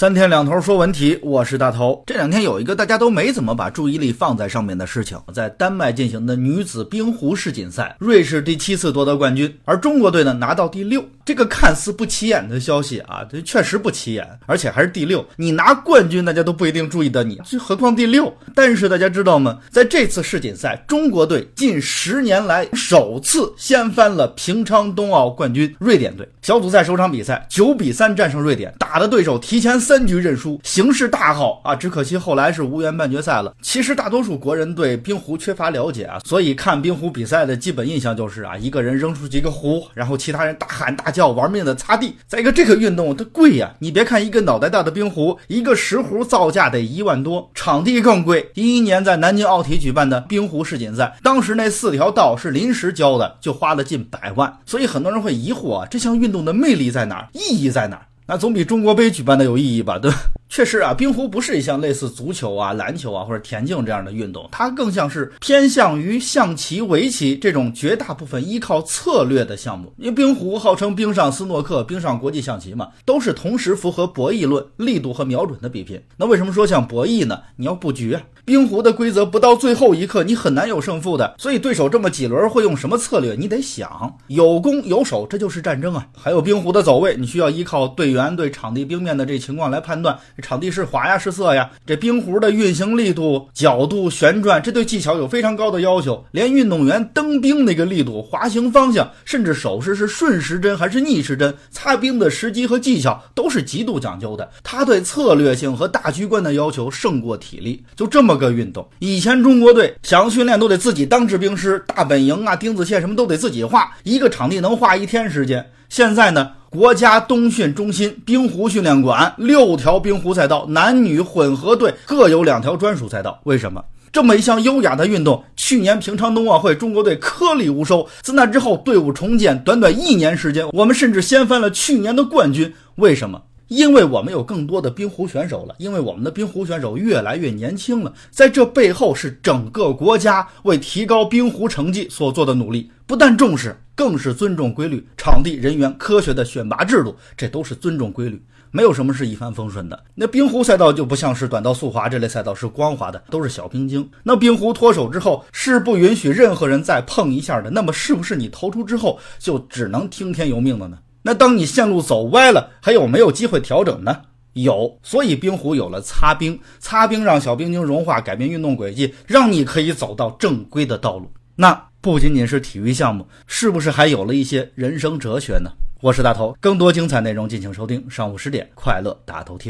三天两头说文体，我是大头。这两天有一个大家都没怎么把注意力放在上面的事情，在丹麦进行的女子冰壶世锦赛，瑞士第七次夺得冠军，而中国队呢拿到第六。这个看似不起眼的消息啊，这确实不起眼，而且还是第六。你拿冠军，大家都不一定注意到你，这何况第六？但是大家知道吗？在这次世锦赛，中国队近十年来首次掀翻了平昌冬奥冠军瑞典队。小组赛首场比赛九比三战胜瑞典，打的对手提前。三局认输，形势大好啊！只可惜后来是无缘半决赛了。其实大多数国人对冰壶缺乏了解啊，所以看冰壶比赛的基本印象就是啊，一个人扔出几个壶，然后其他人大喊大叫，玩命的擦地。再一个，这个运动它贵呀，你别看一个脑袋大的冰壶，一个石壶造价得一万多，场地更贵。一一年在南京奥体举办的冰壶世锦赛，当时那四条道是临时浇的，就花了近百万。所以很多人会疑惑啊，这项运动的魅力在哪儿？意义在哪儿？那总比中国杯举办的有意义吧，对？确实啊，冰壶不是一项类似足球啊、篮球啊或者田径这样的运动，它更像是偏向于象棋、围棋这种绝大部分依靠策略的项目。因为冰壶号称冰上斯诺克、冰上国际象棋嘛，都是同时符合博弈论、力度和瞄准的比拼。那为什么说像博弈呢？你要布局啊。冰壶的规则不到最后一刻你很难有胜负的，所以对手这么几轮会用什么策略，你得想。有攻有守，这就是战争啊。还有冰壶的走位，你需要依靠队员对场地冰面的这情况来判断。场地是滑呀，是色呀。这冰壶的运行力度、角度、旋转，这对技巧有非常高的要求。连运动员蹬冰那个力度、滑行方向，甚至手势是顺时针还是逆时针，擦冰的时机和技巧都是极度讲究的。他对策略性和大局观的要求胜过体力。就这么个运动，以前中国队想训练都得自己当制冰师，大本营啊、钉子线什么都得自己画，一个场地能画一天时间。现在呢？国家冬训中心冰壶训练馆六条冰壶赛道，男女混合队各有两条专属赛道。为什么这么一项优雅的运动，去年平昌冬奥会中国队颗粒无收？自那之后，队伍重建，短短一年时间，我们甚至掀翻了去年的冠军。为什么？因为我们有更多的冰壶选手了，因为我们的冰壶选手越来越年轻了。在这背后，是整个国家为提高冰壶成绩所做的努力，不但重视。更是尊重规律，场地、人员、科学的选拔制度，这都是尊重规律，没有什么是一帆风顺的。那冰壶赛道就不像是短道速滑这类赛道，是光滑的，都是小冰晶。那冰壶脱手之后是不允许任何人再碰一下的，那么是不是你投出之后就只能听天由命了呢？那当你线路走歪了，还有没有机会调整呢？有，所以冰壶有了擦冰，擦冰让小冰晶融化，改变运动轨迹，让你可以走到正规的道路。那。不仅仅是体育项目，是不是还有了一些人生哲学呢？我是大头，更多精彩内容敬请收听上午十点快乐大头贴。